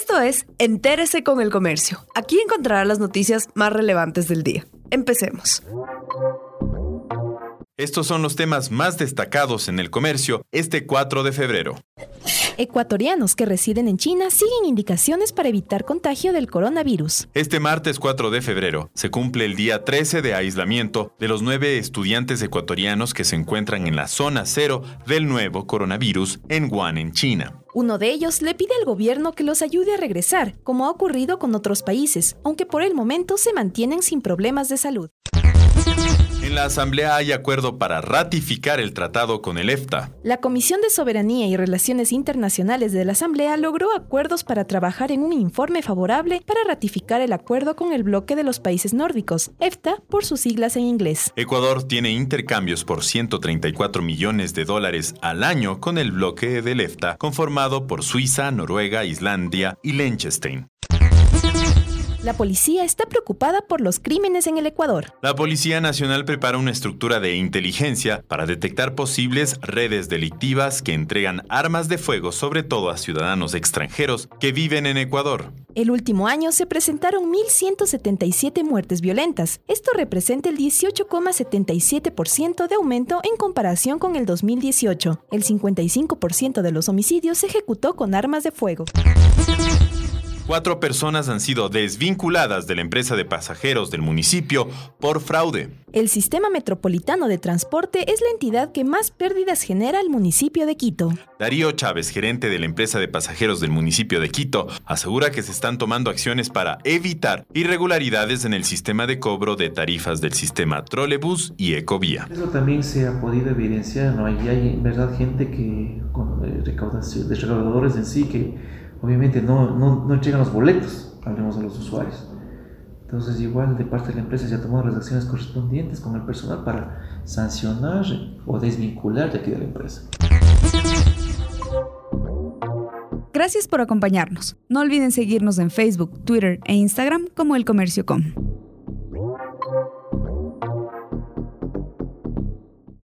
Esto es Entérese con el Comercio. Aquí encontrará las noticias más relevantes del día. Empecemos. Estos son los temas más destacados en el comercio este 4 de febrero. Ecuatorianos que residen en China siguen indicaciones para evitar contagio del coronavirus. Este martes 4 de febrero se cumple el día 13 de aislamiento de los nueve estudiantes ecuatorianos que se encuentran en la zona cero del nuevo coronavirus en Wuhan, en China. Uno de ellos le pide al gobierno que los ayude a regresar, como ha ocurrido con otros países, aunque por el momento se mantienen sin problemas de salud. En la Asamblea hay acuerdo para ratificar el tratado con el EFTA. La Comisión de Soberanía y Relaciones Internacionales de la Asamblea logró acuerdos para trabajar en un informe favorable para ratificar el acuerdo con el bloque de los países nórdicos, EFTA por sus siglas en inglés. Ecuador tiene intercambios por 134 millones de dólares al año con el bloque del EFTA, conformado por Suiza, Noruega, Islandia y Liechtenstein. La policía está preocupada por los crímenes en el Ecuador. La Policía Nacional prepara una estructura de inteligencia para detectar posibles redes delictivas que entregan armas de fuego sobre todo a ciudadanos extranjeros que viven en Ecuador. El último año se presentaron 1.177 muertes violentas. Esto representa el 18,77% de aumento en comparación con el 2018. El 55% de los homicidios se ejecutó con armas de fuego. Cuatro personas han sido desvinculadas de la empresa de pasajeros del municipio por fraude. El Sistema Metropolitano de Transporte es la entidad que más pérdidas genera al municipio de Quito. Darío Chávez, gerente de la empresa de pasajeros del municipio de Quito, asegura que se están tomando acciones para evitar irregularidades en el sistema de cobro de tarifas del sistema trolebús y ecovía. Eso también se ha podido evidenciar, ¿no? Hay en verdad gente que, con eh, recaudación, de recaudadores en sí, que obviamente no, no, no entregan los boletos, hablemos a los usuarios. Entonces, igual de parte de la empresa se ha tomado las acciones correspondientes con el personal para sancionar o desvincular de aquí de la empresa. Gracias por acompañarnos. No olviden seguirnos en Facebook, Twitter e Instagram como El Comercio Com.